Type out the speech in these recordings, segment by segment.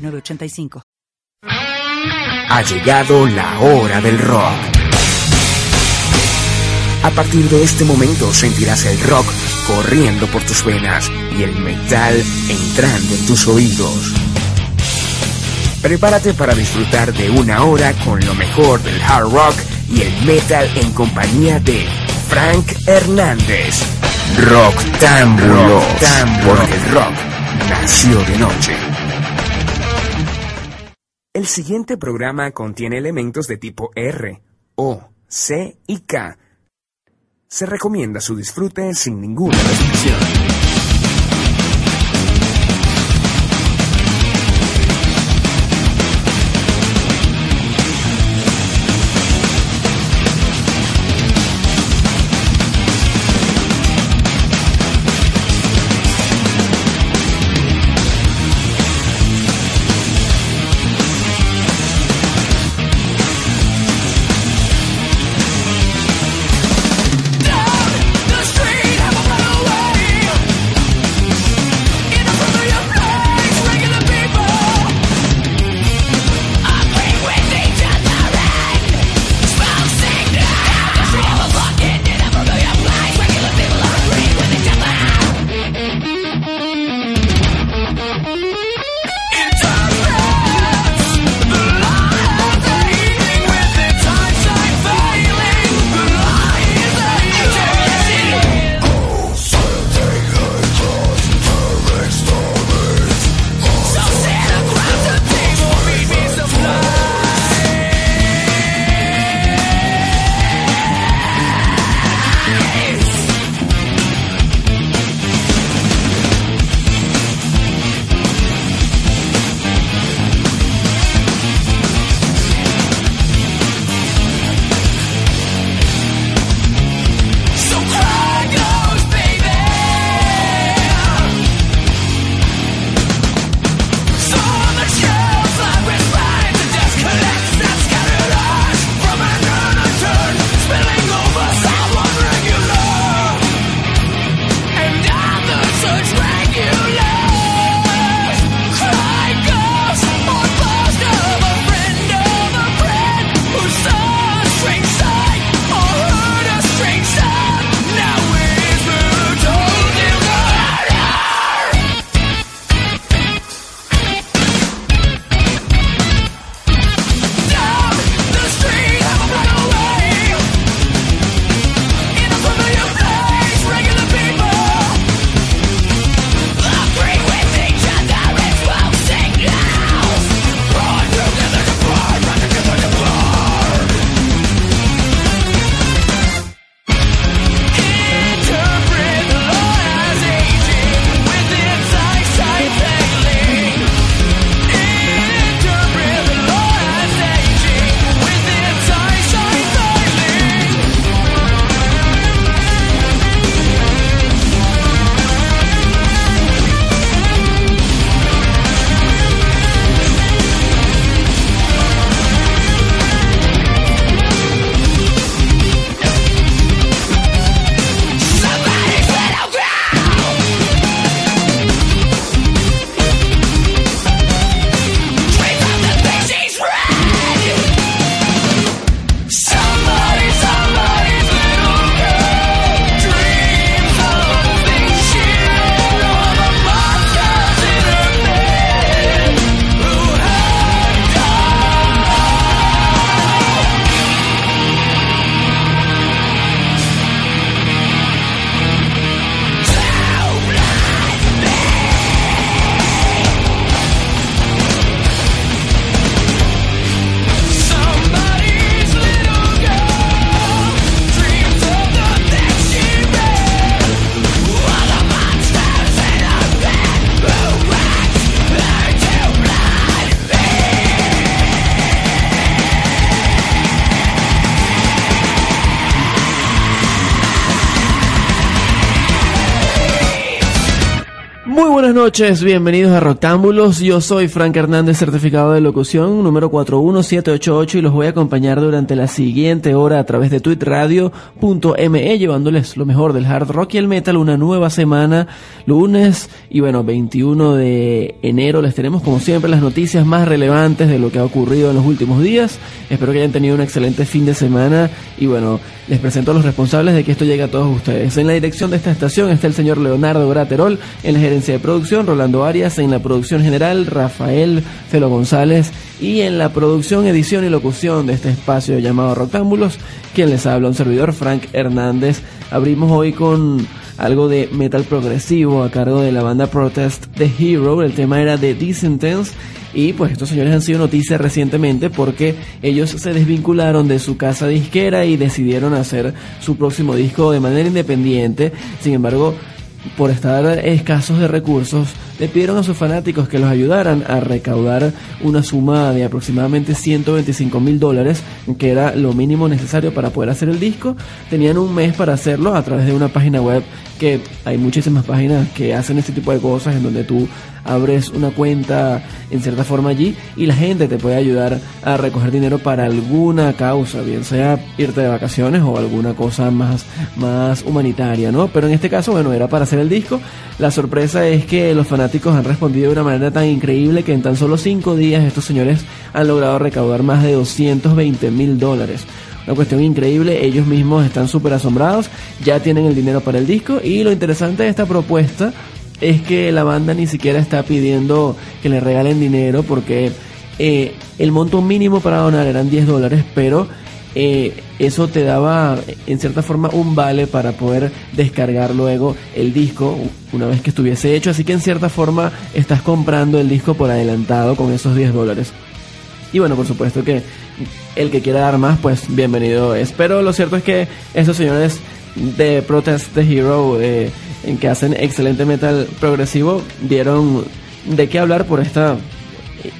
906985. Ha llegado la hora del rock. A partir de este momento sentirás el rock corriendo por tus venas y el metal entrando en tus oídos. Prepárate para disfrutar de una hora con lo mejor del hard rock y el metal en compañía de Frank Hernández. Rock Tambulo, porque el rock nació de noche. El siguiente programa contiene elementos de tipo R, O, C y K. Se recomienda su disfrute sin ninguna restricción. Noches, bienvenidos a Roctámbulos. Yo soy Frank Hernández, certificado de locución número 41788 y los voy a acompañar durante la siguiente hora a través de tweetradio.me llevándoles lo mejor del hard rock y el metal una nueva semana, lunes y bueno, 21 de enero les tenemos como siempre las noticias más relevantes de lo que ha ocurrido en los últimos días. Espero que hayan tenido un excelente fin de semana y bueno, les presento a los responsables de que esto llegue a todos ustedes. En la dirección de esta estación está el señor Leonardo Graterol, en la gerencia de producción Rolando Arias, en la producción general Rafael Felo González y en la producción, edición y locución de este espacio llamado Roctámbulos, quien les habla un servidor Frank Hernández. Abrimos hoy con algo de metal progresivo a cargo de la banda Protest The Hero, el tema era de Disentence y pues estos señores han sido noticias recientemente porque ellos se desvincularon de su casa disquera y decidieron hacer su próximo disco de manera independiente. Sin embargo, por estar escasos de recursos, le pidieron a sus fanáticos que los ayudaran a recaudar una suma de aproximadamente 125 mil dólares, que era lo mínimo necesario para poder hacer el disco. Tenían un mes para hacerlo a través de una página web que hay muchísimas páginas que hacen este tipo de cosas en donde tú abres una cuenta en cierta forma allí y la gente te puede ayudar a recoger dinero para alguna causa, bien sea irte de vacaciones o alguna cosa más, más humanitaria, ¿no? Pero en este caso, bueno, era para hacer el disco. La sorpresa es que los fanáticos han respondido de una manera tan increíble que en tan solo cinco días estos señores han logrado recaudar más de 220 mil dólares una cuestión increíble, ellos mismos están súper asombrados, ya tienen el dinero para el disco y lo interesante de esta propuesta es que la banda ni siquiera está pidiendo que le regalen dinero porque eh, el monto mínimo para donar eran 10 dólares, pero eh, eso te daba en cierta forma un vale para poder descargar luego el disco una vez que estuviese hecho, así que en cierta forma estás comprando el disco por adelantado con esos 10 dólares. Y bueno, por supuesto que el que quiera dar más, pues bienvenido es. Pero lo cierto es que esos señores de Protest the Hero, eh, en que hacen excelente metal progresivo, dieron de qué hablar por esta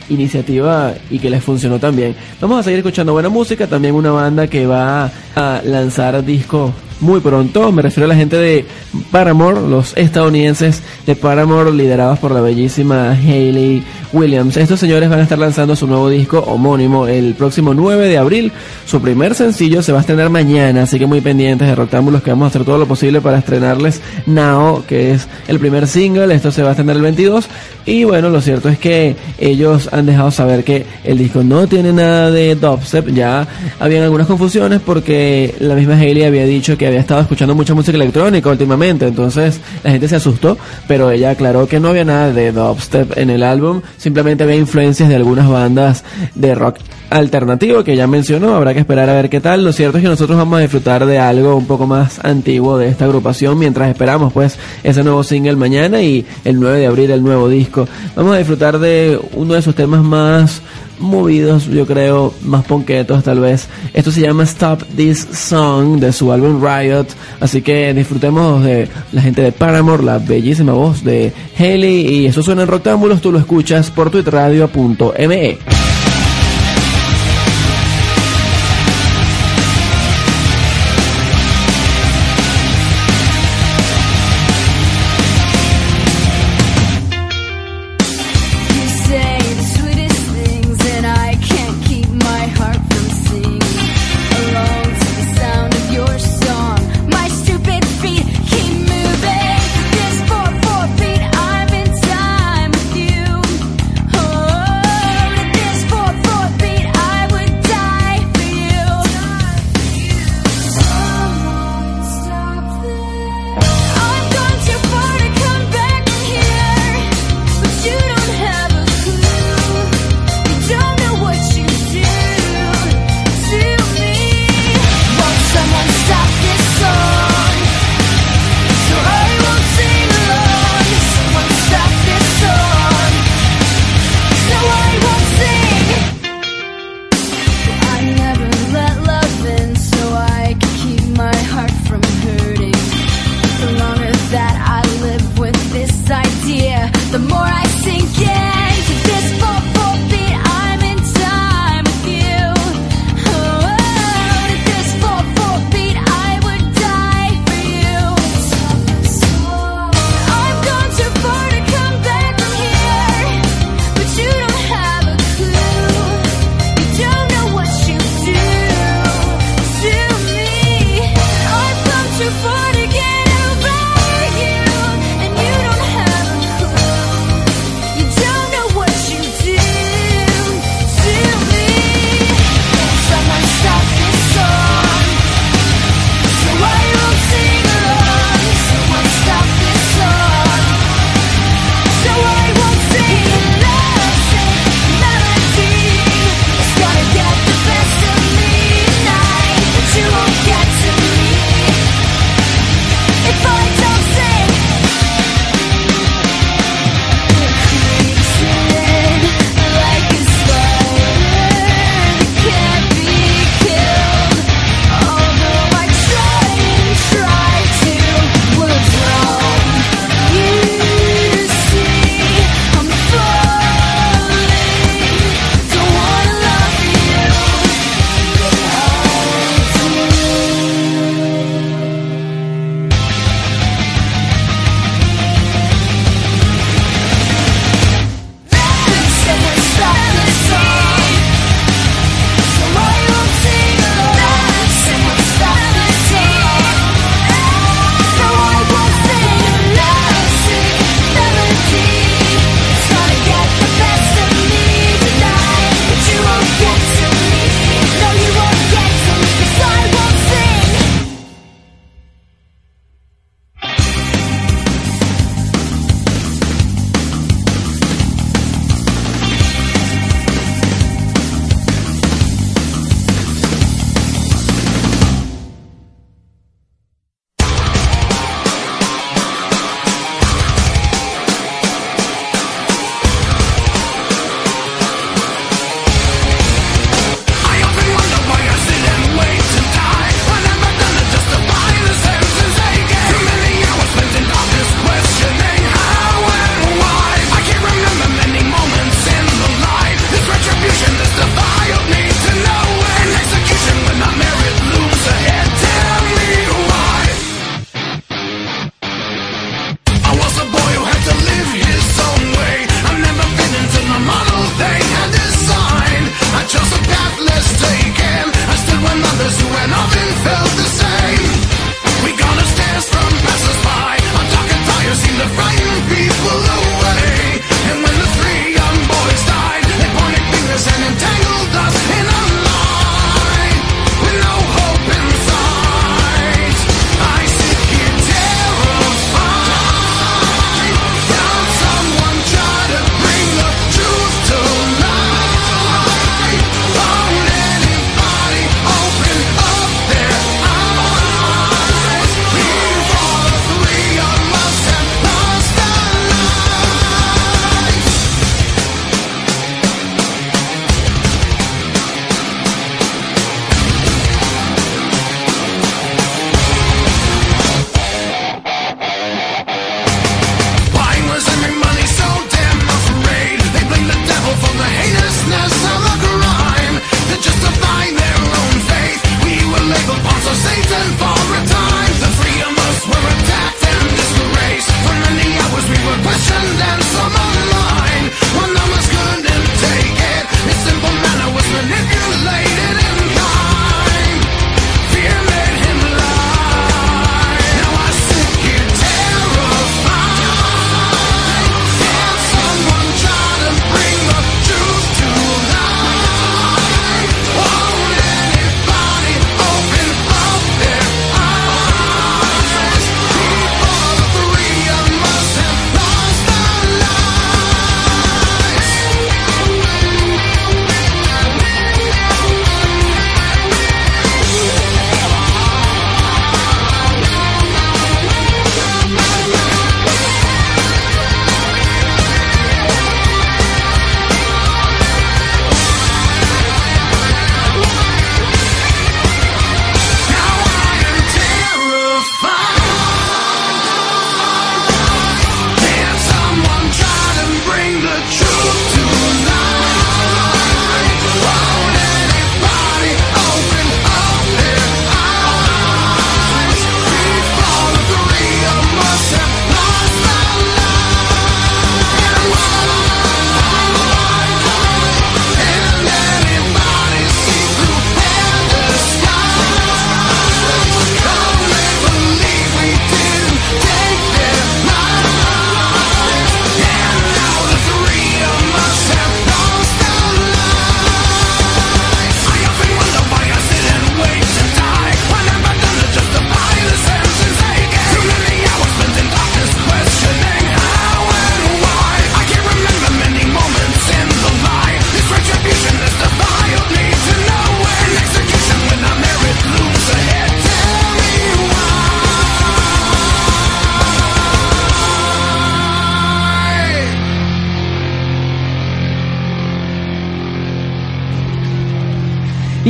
iniciativa y que les funcionó también. Vamos a seguir escuchando buena música, también una banda que va a lanzar disco muy pronto. Me refiero a la gente de Paramore, los estadounidenses de Paramore, liderados por la bellísima Hayley Williams. Estos señores van a estar lanzando su nuevo disco homónimo el próximo 9 de abril. Su primer sencillo se va a estrenar mañana, así que muy pendientes de Roctámbulos que vamos a hacer todo lo posible para estrenarles Now, que es el primer single. Esto se va a estrenar el 22. Y bueno, lo cierto es que ellos han dejado saber que el disco no tiene nada de dubstep. Ya habían algunas confusiones porque la misma Hayley había dicho que había estado escuchando mucha música electrónica últimamente, entonces la gente se asustó, pero ella aclaró que no había nada de dubstep en el álbum, simplemente había influencias de algunas bandas de rock alternativo que ya mencionó, habrá que esperar a ver qué tal. Lo cierto es que nosotros vamos a disfrutar de algo un poco más antiguo de esta agrupación mientras esperamos pues ese nuevo single mañana y el 9 de abril el nuevo disco. Vamos a disfrutar de uno de sus temas más movidos, yo creo, más ponquetos tal vez. Esto se llama Stop This Song de su álbum Riot, así que disfrutemos de la gente de Paramore, la bellísima voz de Haley y eso suena en Roctámbulos, tú lo escuchas por twitteradio.me.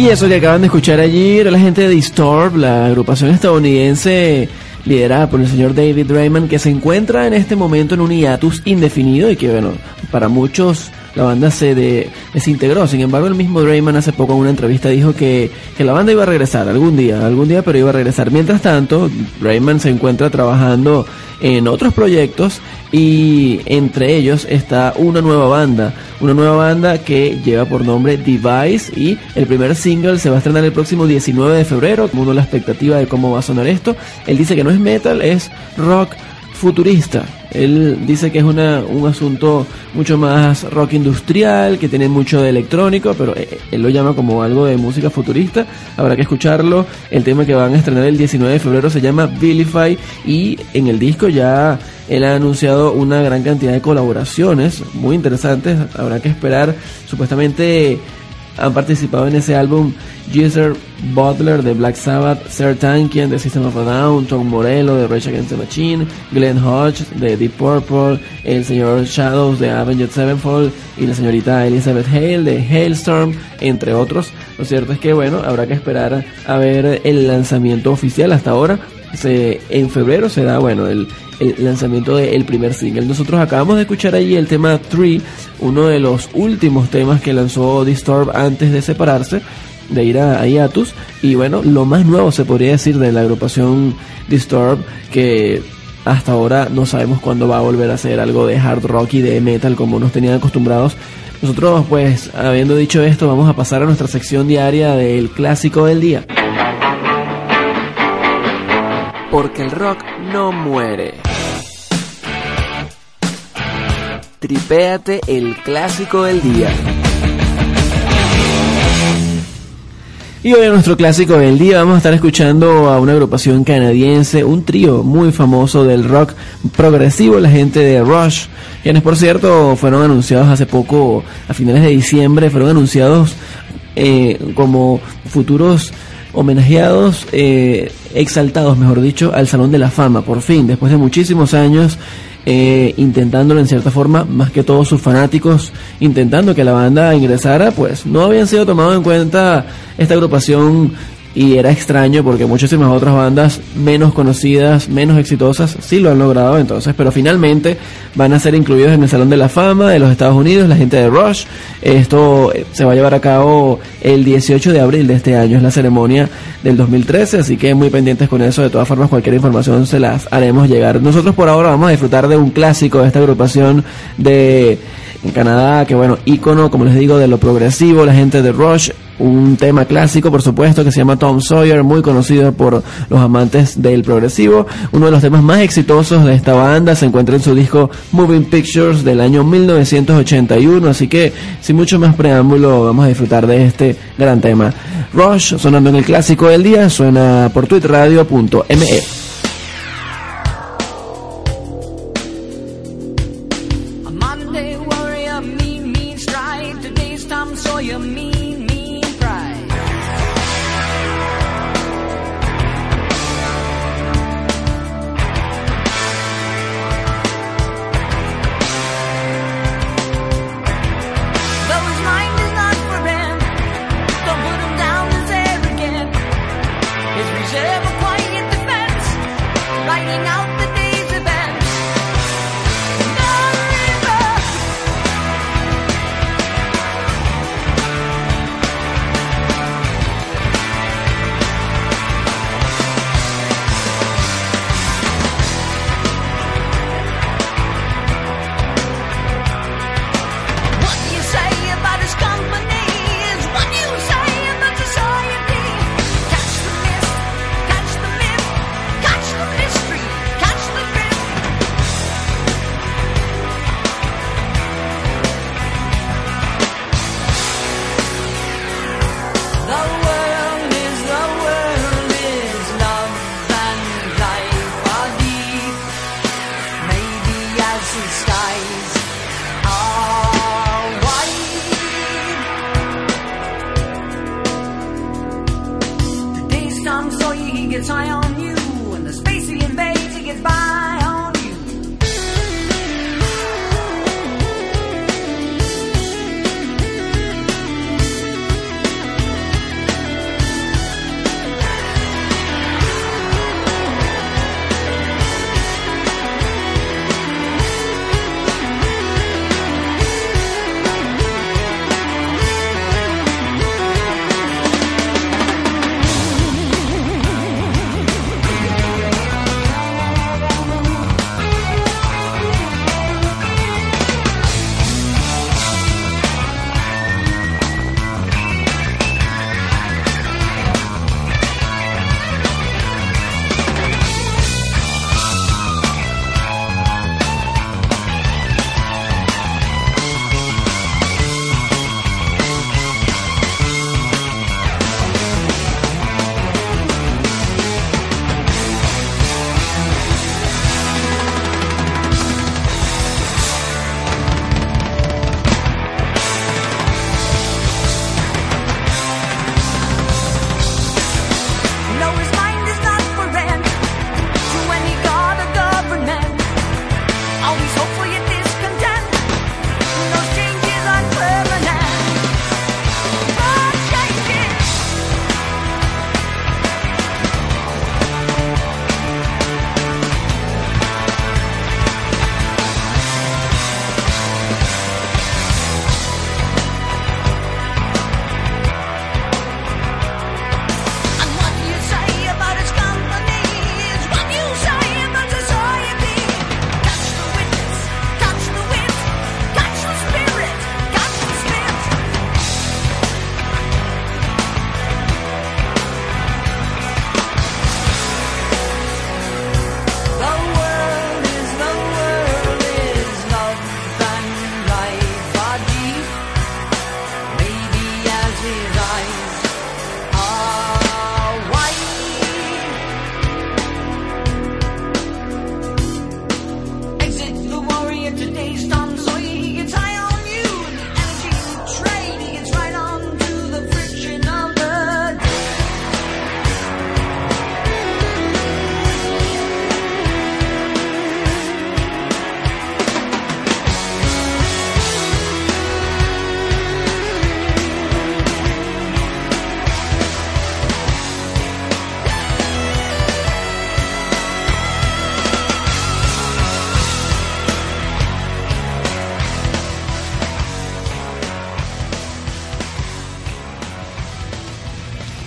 Y eso que acaban de escuchar allí era la gente de Disturb, la agrupación estadounidense liderada por el señor David Raymond, que se encuentra en este momento en un hiatus indefinido y que, bueno, para muchos la banda se desintegró. Sin embargo, el mismo Drayman hace poco en una entrevista dijo que, que, la banda iba a regresar algún día, algún día, pero iba a regresar. Mientras tanto, Drayman se encuentra trabajando en otros proyectos y entre ellos está una nueva banda, una nueva banda que lleva por nombre Device y el primer single se va a estrenar el próximo 19 de febrero, como la expectativa de cómo va a sonar esto. Él dice que no es metal, es rock futurista. Él dice que es una, un asunto mucho más rock industrial, que tiene mucho de electrónico, pero eh, él lo llama como algo de música futurista. Habrá que escucharlo. El tema que van a estrenar el 19 de febrero se llama Vilify y en el disco ya él ha anunciado una gran cantidad de colaboraciones muy interesantes. Habrá que esperar. Supuestamente han participado en ese álbum Geezer Butler de Black Sabbath, Tankian de System of a Down, Tom Morello de Rage Against the Machine, Glenn Hodge de Deep Purple, el señor Shadows de Avenged Sevenfold y la señorita Elizabeth Hale de Hailstorm, entre otros. Lo cierto es que bueno, habrá que esperar a ver el lanzamiento oficial hasta ahora. Se, en febrero será bueno el, lanzamiento del primer single. Nosotros acabamos de escuchar allí el tema 3, uno de los últimos temas que lanzó Disturb antes de separarse de ir a, Iatus y bueno, lo más nuevo se podría decir de la agrupación Disturb que hasta ahora no sabemos cuándo va a volver a hacer algo de hard rock y de metal como nos tenían acostumbrados. Nosotros pues habiendo dicho esto vamos a pasar a nuestra sección diaria del clásico del día. Porque el rock no muere. Tripéate el clásico del día. Y hoy en nuestro clásico del día vamos a estar escuchando a una agrupación canadiense, un trío muy famoso del rock progresivo, la gente de Rush, quienes por cierto fueron anunciados hace poco, a finales de diciembre, fueron anunciados eh, como futuros homenajeados, eh, exaltados, mejor dicho, al Salón de la Fama, por fin, después de muchísimos años eh, intentándolo en cierta forma, más que todos sus fanáticos intentando que la banda ingresara, pues no habían sido tomados en cuenta esta agrupación y era extraño porque muchísimas otras bandas menos conocidas, menos exitosas, sí lo han logrado entonces, pero finalmente van a ser incluidos en el Salón de la Fama de los Estados Unidos, la gente de Rush. Esto eh, se va a llevar a cabo el 18 de abril de este año, es la ceremonia del 2013, así que muy pendientes con eso, de todas formas cualquier información se las haremos llegar. Nosotros por ahora vamos a disfrutar de un clásico de esta agrupación de Canadá, que bueno, ícono, como les digo, de lo progresivo, la gente de Rush, un tema clásico, por supuesto, que se llama Tom Sawyer, muy conocido por los amantes del progresivo. Uno de los temas más exitosos de esta banda se encuentra en su disco Moving Pictures del año 1981, así que sin mucho más preámbulo vamos a disfrutar de este gran tema. Rush, sonando en el clásico del día, suena por twitradio.me. stomps you he gets high on you. And the space he invades, he gets by.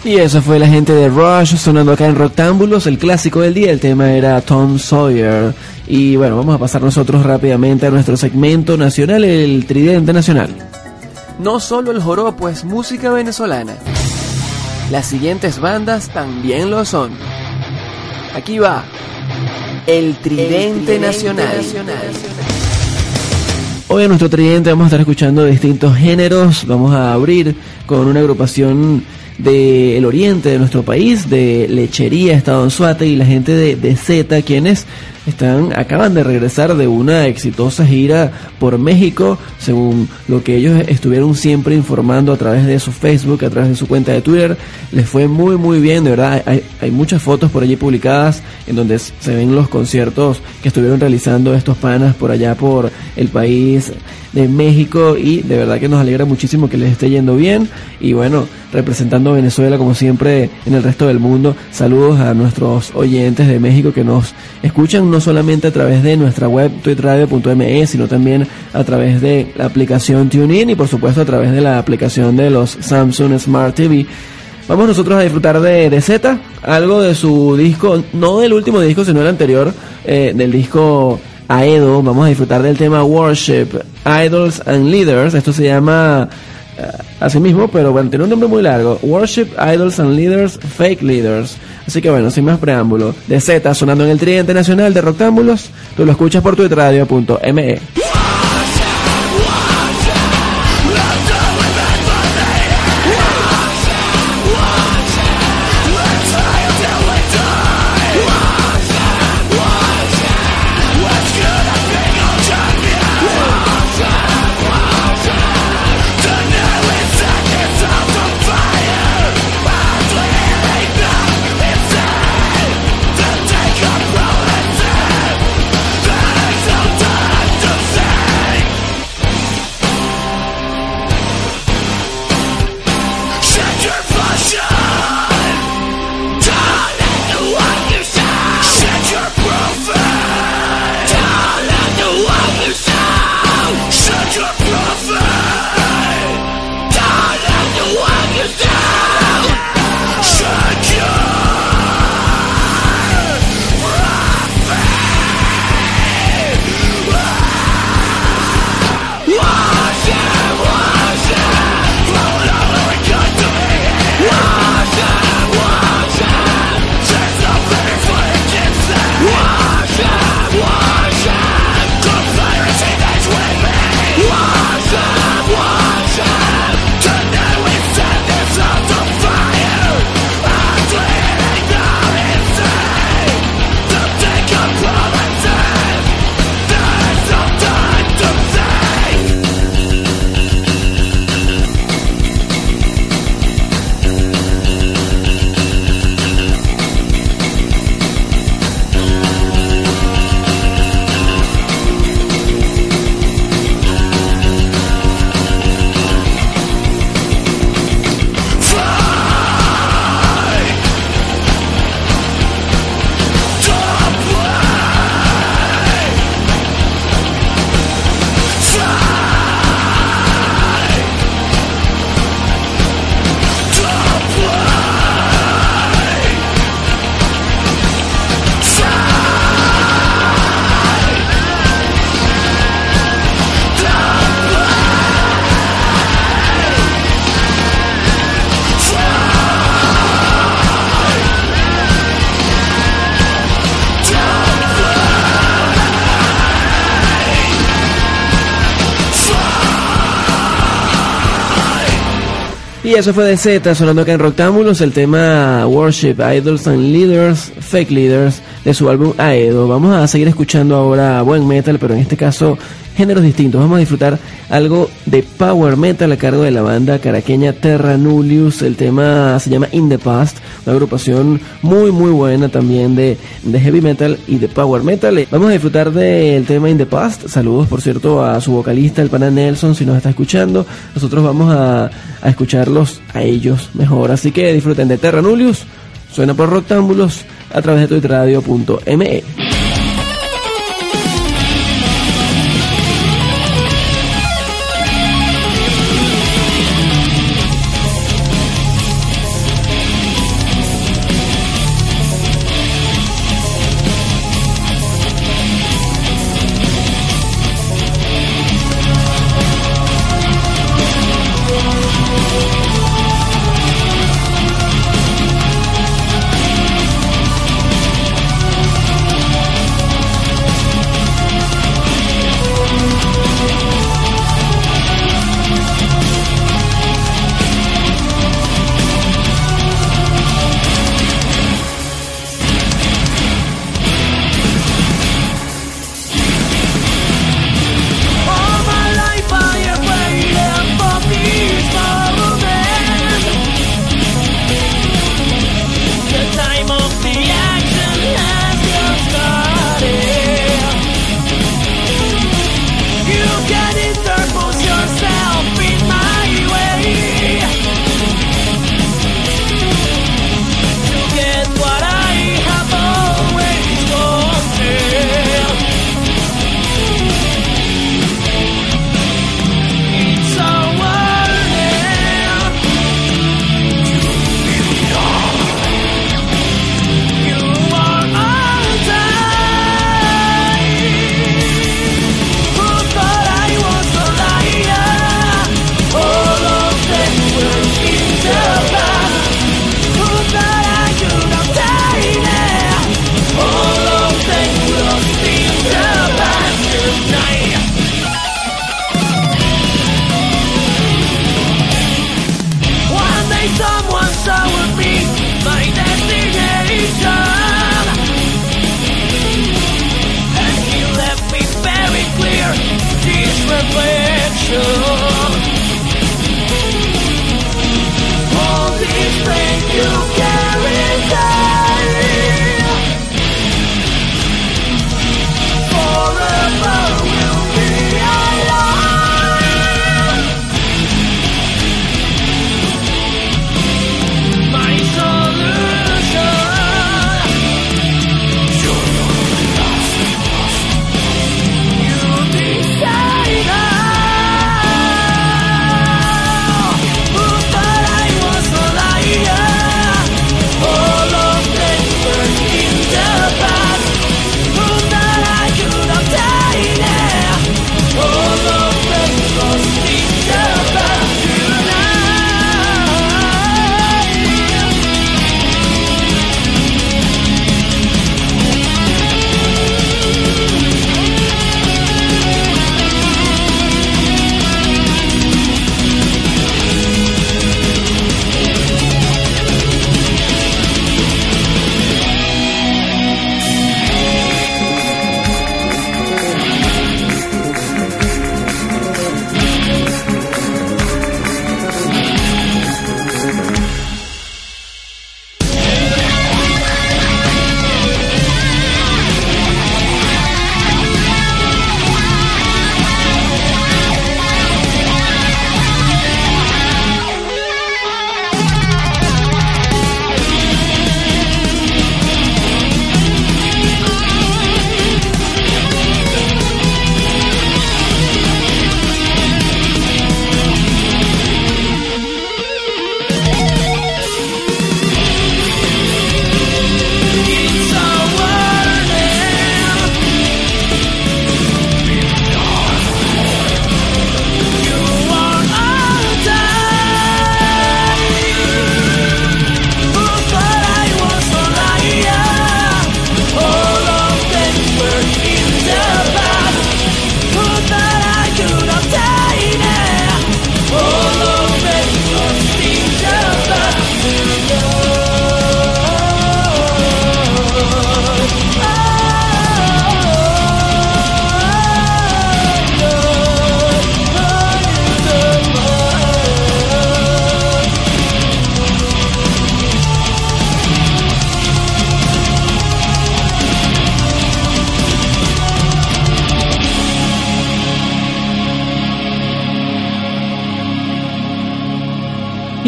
Y eso fue la gente de Rush sonando acá en Roctámbulos, el clásico del día, el tema era Tom Sawyer. Y bueno, vamos a pasar nosotros rápidamente a nuestro segmento nacional, el Tridente Nacional. No solo el joropo es música venezolana. Las siguientes bandas también lo son. Aquí va. El Tridente, Nacional. Hoy en nuestro Tridente vamos a estar escuchando distintos géneros. Vamos a abrir con una agrupación del oriente de nuestro país, de Lechería, Estado en Suate y la gente de, de Z, quienes están acaban de regresar de una exitosa gira por México, según lo que ellos estuvieron siempre informando a través de su Facebook, a través de su cuenta de Twitter. Les fue muy muy bien, de verdad. Hay, hay muchas fotos por allí publicadas en donde se ven los conciertos que estuvieron realizando estos panas por allá por el país de México y de verdad que nos alegra muchísimo que les esté yendo bien y bueno, representando a Venezuela como siempre en el resto del mundo. Saludos a nuestros oyentes de México que nos escuchan no solamente a través de nuestra web tweetradio.me, sino también a través de la aplicación TuneIn y por supuesto a través de la aplicación de los Samsung Smart TV. Vamos nosotros a disfrutar de, de Z, algo de su disco, no del último disco, sino el anterior, eh, del disco Aedo. Vamos a disfrutar del tema Worship, Idols and Leaders. Esto se llama uh, así mismo, pero bueno, tiene un nombre muy largo. Worship, Idols and Leaders, Fake Leaders. Así que bueno, sin más preámbulo, de Z sonando en el Tridente Nacional de Roctámbulos, tú lo escuchas por tuitradio.me. Y eso fue de Z, sonando acá en Roctámbulos, el tema Worship, Idols and Leaders, Fake Leaders, de su álbum Aedo. Vamos a seguir escuchando ahora buen metal, pero en este caso géneros distintos. Vamos a disfrutar algo de power metal a cargo de la banda caraqueña Terra Nullius. El tema se llama In the Past, una agrupación muy muy buena también de, de heavy metal y de power metal. Vamos a disfrutar del tema In the Past. Saludos, por cierto, a su vocalista, el pana Nelson, si nos está escuchando. Nosotros vamos a, a escucharlos a ellos mejor. Así que disfruten de Terra Nullius. Suena por Roctámbulos a través de tuitradio.me.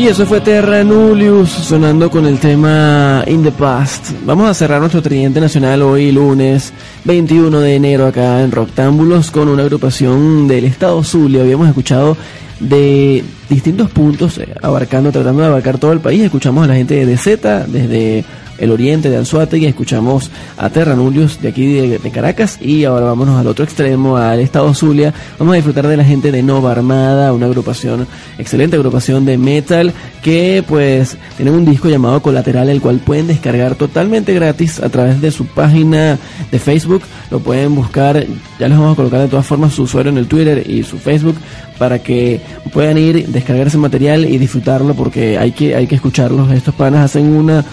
Y eso fue Terra Nullius sonando con el tema In the Past. Vamos a cerrar nuestro tridente nacional hoy lunes 21 de enero acá en Roctámbulos con una agrupación del estado Zulia. Habíamos escuchado de distintos puntos, eh, abarcando, tratando de abarcar todo el país. Escuchamos a la gente de Z desde el oriente de Anzuategui, escuchamos a Terranulius de aquí de, Caracas y ahora vámonos al otro extremo, al estado Zulia. Vamos a disfrutar de la gente de Nova Armada, una agrupación, excelente agrupación de metal que pues tienen un disco llamado Colateral, el cual pueden descargar totalmente gratis a través de su página de Facebook. Lo pueden buscar, ya les vamos a colocar de todas formas su usuario en el Twitter y su Facebook para que puedan ir, descargar ese material y disfrutarlo porque hay que, hay que escucharlos. Estos panas hacen una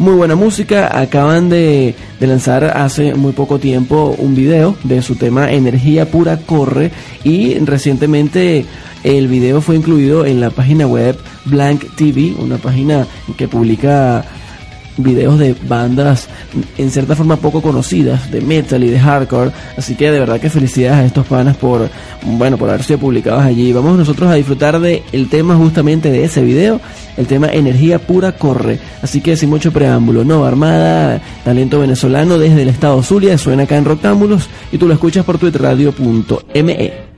muy buena música. Acaban de, lanzar hace muy poco tiempo un video de su tema Energía Pura Corre y recientemente el video fue incluido en la página web Blank TV, una página que publica videos de bandas en cierta forma poco conocidas, de metal y de hardcore. Así que de verdad que felicidades a estos panas por, bueno, por haber sido publicados allí. Vamos nosotros a disfrutar de el tema justamente de ese video, el tema Energía Pura Corre. Así que sin mucho preámbulo, Nova Armada, talento venezolano desde el estado Zulia, suena acá en Roctámbulos y tú lo escuchas por twitteradio.me.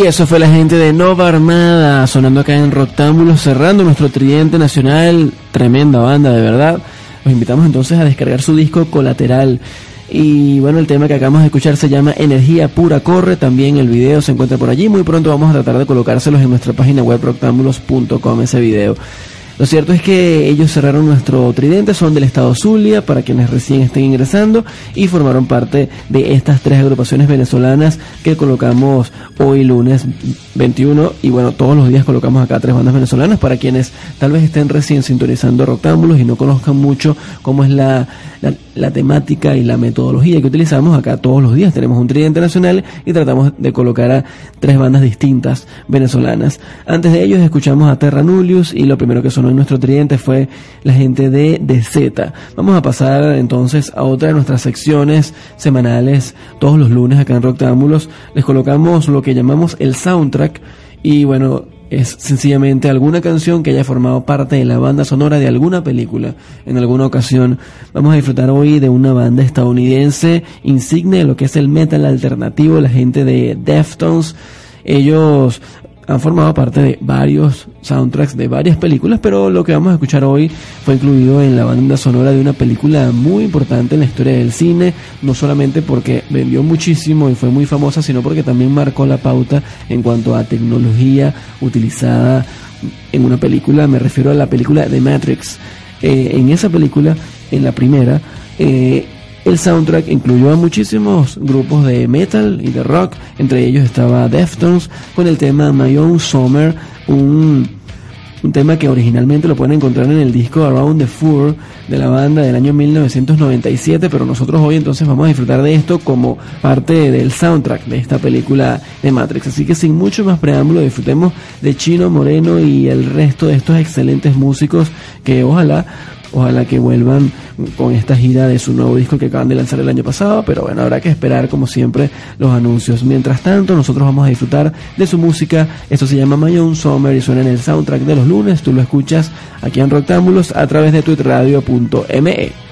Y eso fue la gente de Nova Armada sonando acá en Roctámbulos, cerrando nuestro tridente nacional. Tremenda banda, de verdad. Los invitamos entonces a descargar su disco Colateral. Y bueno, el tema que acabamos de escuchar se llama Energía Pura Corre. También el video se encuentra por allí. Muy pronto vamos a tratar de colocárselos en nuestra página web roctámbulos.com ese video. Lo cierto es que ellos cerraron nuestro tridente, son del estado Zulia, para quienes recién estén ingresando, y formaron parte de estas tres agrupaciones venezolanas que colocamos hoy lunes 21, y bueno, todos los días colocamos acá tres bandas venezolanas para quienes tal vez estén recién sintonizando Roctámbulos y no conozcan mucho cómo es la, la, temática y la metodología que utilizamos. Acá todos los días tenemos un tridente nacional y tratamos de colocar a tres bandas distintas venezolanas. Antes de ellos escuchamos a Terra Nullius y lo primero que sonó nuestro tridente fue la gente de DZ. Vamos a pasar entonces a otra de nuestras secciones semanales todos los lunes acá en Roctámbulos. Les colocamos lo que llamamos el soundtrack y bueno, es sencillamente alguna canción que haya formado parte de la banda sonora de alguna película en alguna ocasión. Vamos a disfrutar hoy de una banda estadounidense insigne de lo que es el metal alternativo, la gente de Deftones. Ellos han formado parte de varios soundtracks de varias películas, pero lo que vamos a escuchar hoy fue incluido en la banda sonora de una película muy importante en la historia del cine, no solamente porque vendió muchísimo y fue muy famosa, sino porque también marcó la pauta en cuanto a tecnología utilizada en una película, me refiero a la película de Matrix. Eh, en esa película, en la primera, eh, el soundtrack incluyó a muchísimos grupos de metal y de rock, entre ellos estaba Deftones con el tema My Own Summer, un, tema que originalmente lo pueden encontrar en el disco Around the Fur de la banda del año 1997, pero nosotros hoy entonces vamos a disfrutar de esto como parte del soundtrack de esta película de Matrix. Así que sin mucho más preámbulo, disfrutemos de Chino Moreno y el resto de estos excelentes músicos que ojalá Ojalá que vuelvan con esta gira de su nuevo disco que acaban de lanzar el año pasado, pero bueno, habrá que esperar como siempre los anuncios. Mientras tanto, nosotros vamos a disfrutar de su música. Esto se llama My Own Summer y suena en el soundtrack de los lunes. Tú lo escuchas aquí en Rectángulos a través de twitradio.me.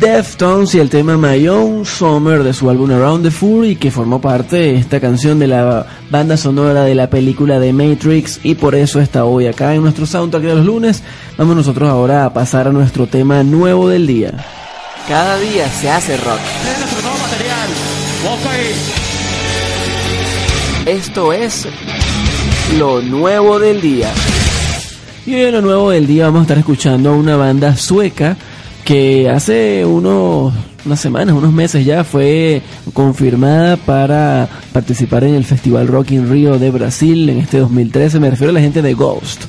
Deftones y el tema My Own Summer de su álbum Around the Fury que formó parte de esta canción de la banda sonora de la película de Matrix y por eso está hoy acá en nuestro soundtrack de los lunes. Vamos nosotros ahora a pasar a nuestro tema nuevo del día. Cada día se hace rock. Esto es lo nuevo del día. Y en lo nuevo del día vamos a estar escuchando a una banda sueca que hace unos, unas semanas, unos meses ya fue confirmada para participar en el Festival Rock in Rio de Brasil en este 2013. Me refiero a la gente de Ghost.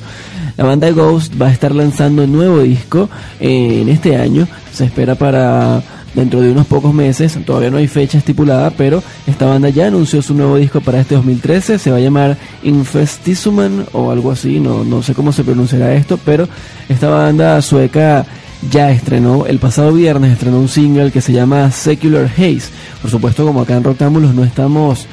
La banda Ghost va a estar lanzando un nuevo disco eh, en este año. Se espera para dentro de unos pocos meses. Todavía no hay fecha estipulada, pero esta banda ya anunció su nuevo disco para este 2013. Se va a llamar Infestisuman o algo así. No, no sé cómo se pronunciará esto, pero esta banda sueca ya estrenó, el pasado viernes estrenó un single que se llama Secular Haze. Por supuesto, como acá en Roctámbulos no estamos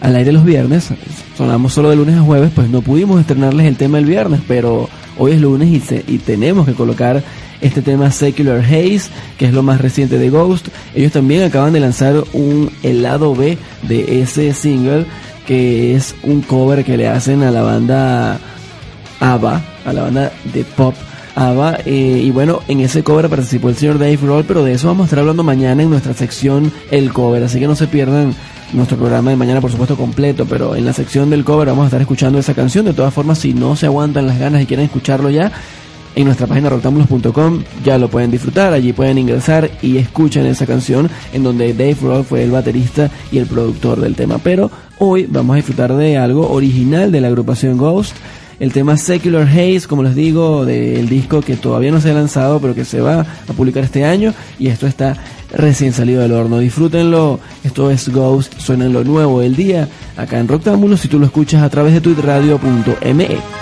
al aire los viernes, sonamos solo de lunes a jueves, pues no pudimos estrenarles el tema el viernes, pero hoy es lunes y, y tenemos que colocar este tema Secular Haze, que es lo más reciente de Ghost. Ellos también acaban de lanzar un helado B de ese single, que es un cover que le hacen a la banda ABBA, a la banda de pop ABBA. Eh, y bueno, en ese cover participó el señor Dave Roll, pero de eso vamos a estar hablando mañana en nuestra sección El Cover. Así que no se pierdan nuestro programa de mañana, por supuesto, completo, pero en la sección del cover vamos a estar escuchando esa canción. De todas formas, si no se aguantan las ganas y quieren escucharlo ya, en nuestra página rocktambulos.com ya lo pueden disfrutar, allí pueden ingresar y escuchan esa canción en donde Dave Roll fue el baterista y el productor del tema. Pero hoy vamos a disfrutar de algo original de la agrupación Ghost el tema Secular Haze, como les digo, del disco que todavía no se ha lanzado, pero que se va a publicar este año. Y esto está recién salido del horno. Disfrútenlo. Esto es Ghost, suena en lo nuevo del día, acá en Rocktámbulos, si tú lo escuchas a través de twitradio.me.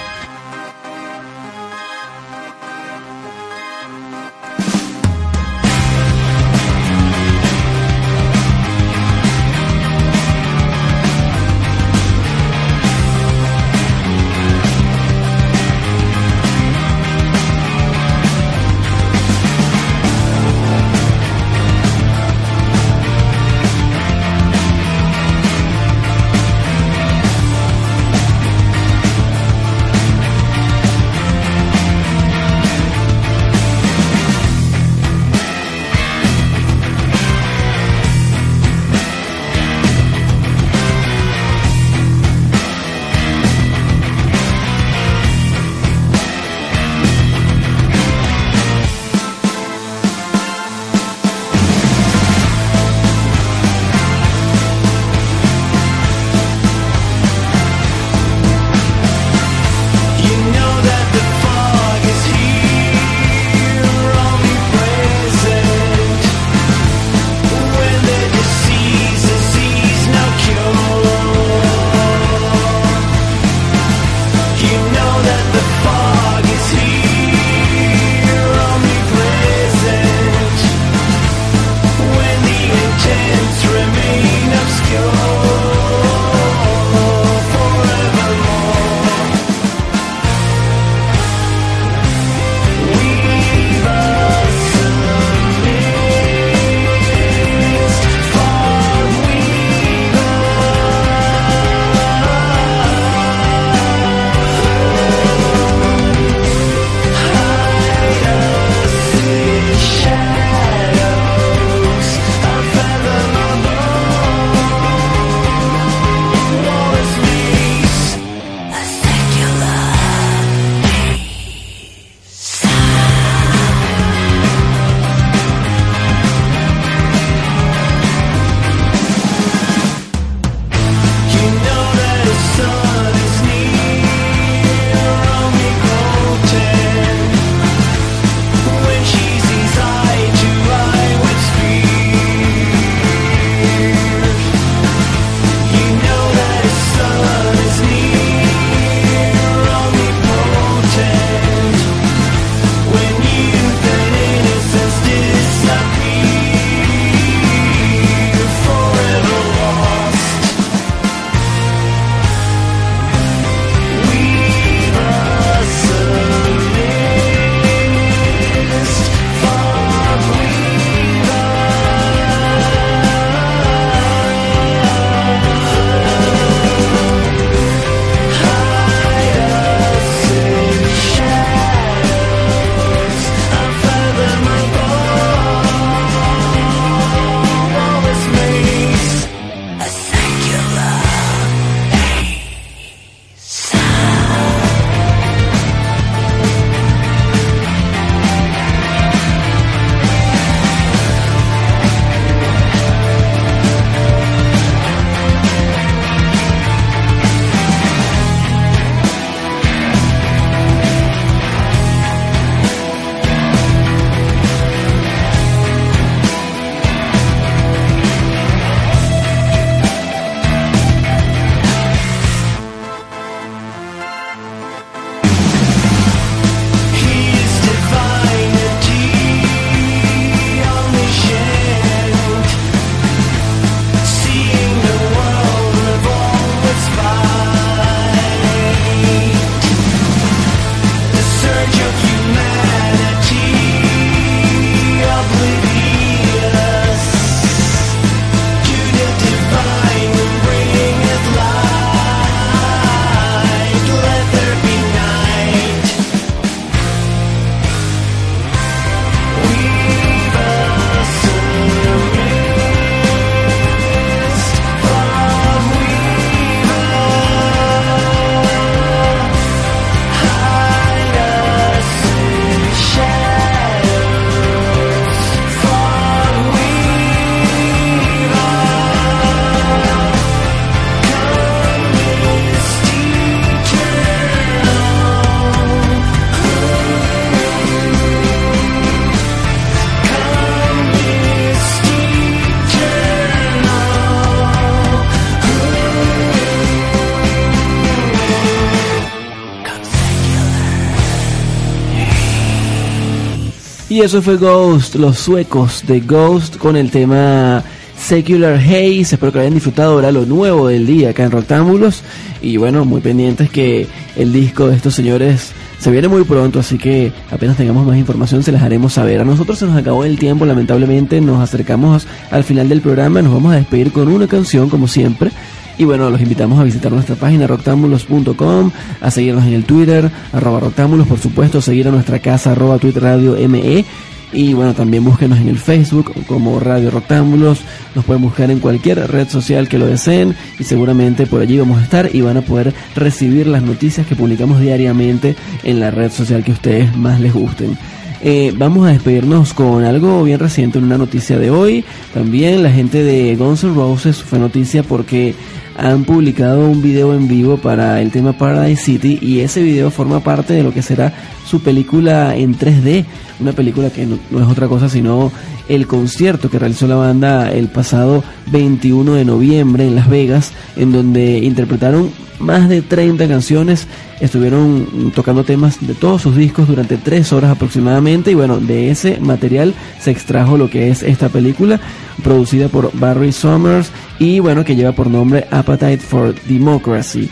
Y eso fue Ghost, los suecos de Ghost con el tema Secular Haze. Espero que hayan disfrutado ahora lo nuevo del día acá en Rectángulos. Y bueno, muy pendientes que el disco de estos señores se viene muy pronto, así que apenas tengamos más información se las haremos saber. A nosotros se nos acabó el tiempo, lamentablemente nos acercamos al final del programa, nos vamos a despedir con una canción como siempre. Y bueno, los invitamos a visitar nuestra página roctámbulos.com, a seguirnos en el Twitter, arroba roctámbulos, por supuesto, seguir a nuestra casa, arroba Twitter Radio ME. Y bueno, también búsquenos en el Facebook como Radio Roctámbulos. Nos pueden buscar en cualquier red social que lo deseen y seguramente por allí vamos a estar y van a poder recibir las noticias que publicamos diariamente en la red social que ustedes más les gusten. Eh, vamos a despedirnos con algo bien reciente, una noticia de hoy. También la gente de Guns N' Roses fue noticia porque han publicado un video en vivo para el tema Paradise City y ese video forma parte de lo que será su película en 3D, una película que no, es otra cosa sino el concierto que realizó la banda el pasado 21 de noviembre en Las Vegas, en donde interpretaron más de 30 canciones, estuvieron tocando temas de todos sus discos durante 3 horas aproximadamente y bueno, de ese material se extrajo lo que es esta película producida por Barry Summers y bueno, que lleva por nombre Appetite for Democracy.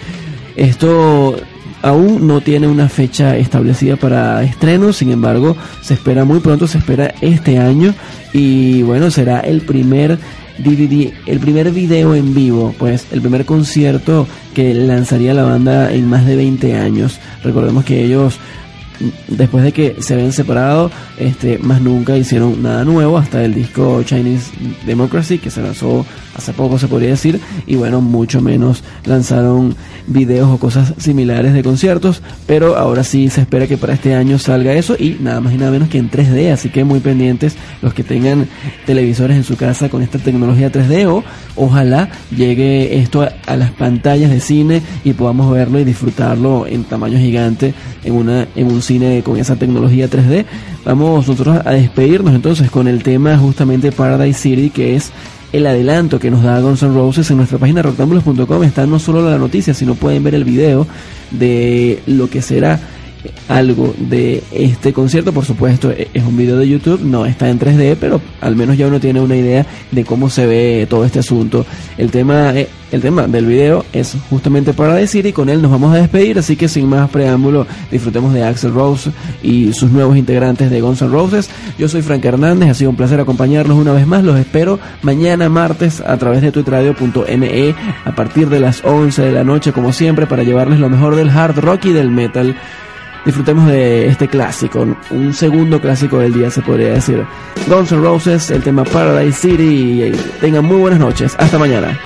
Esto aún no tiene una fecha establecida para estreno, sin embargo, se espera muy pronto, se espera este año y bueno, será el primer DVD, el primer video en vivo, pues el primer concierto que lanzaría la banda en más de 20 años. Recordemos que ellos después de que se habían separado, este, más nunca hicieron nada nuevo hasta el disco Chinese Democracy que se lanzó hace poco se podría decir y bueno mucho menos lanzaron videos o cosas similares de conciertos pero ahora sí se espera que para este año salga eso y nada más y nada menos que en 3D así que muy pendientes los que tengan televisores en su casa con esta tecnología 3D o ojalá llegue esto a, las pantallas de cine y podamos verlo y disfrutarlo en tamaño gigante en una en un cine con esa tecnología 3D. Vamos nosotros a despedirnos entonces con el tema justamente Paradise City, que es el adelanto que nos da Guns N' Roses en nuestra página roctambulos.com. Está no solo la noticia, sino pueden ver el video de lo que será algo de este concierto. Por supuesto, e-, es un video de YouTube, no está en 3D, pero al menos ya uno tiene una idea de cómo se ve todo este asunto. El tema, eh, el tema del video es justamente para decir y con él nos vamos a despedir, así que sin más preámbulo, disfrutemos de Axel Rose y sus nuevos integrantes de Guns N' Roses. Yo soy Frank Hernández, ha sido un placer acompañarlos una vez más. Los espero mañana martes a través de tuitradio.me a partir de las 11 de la noche, como siempre, para llevarles lo mejor del hard rock y del metal disfrutemos de este clásico, un segundo clásico del día se podría decir. Guns N' Roses, el tema Paradise City y tengan muy buenas noches. Hasta mañana.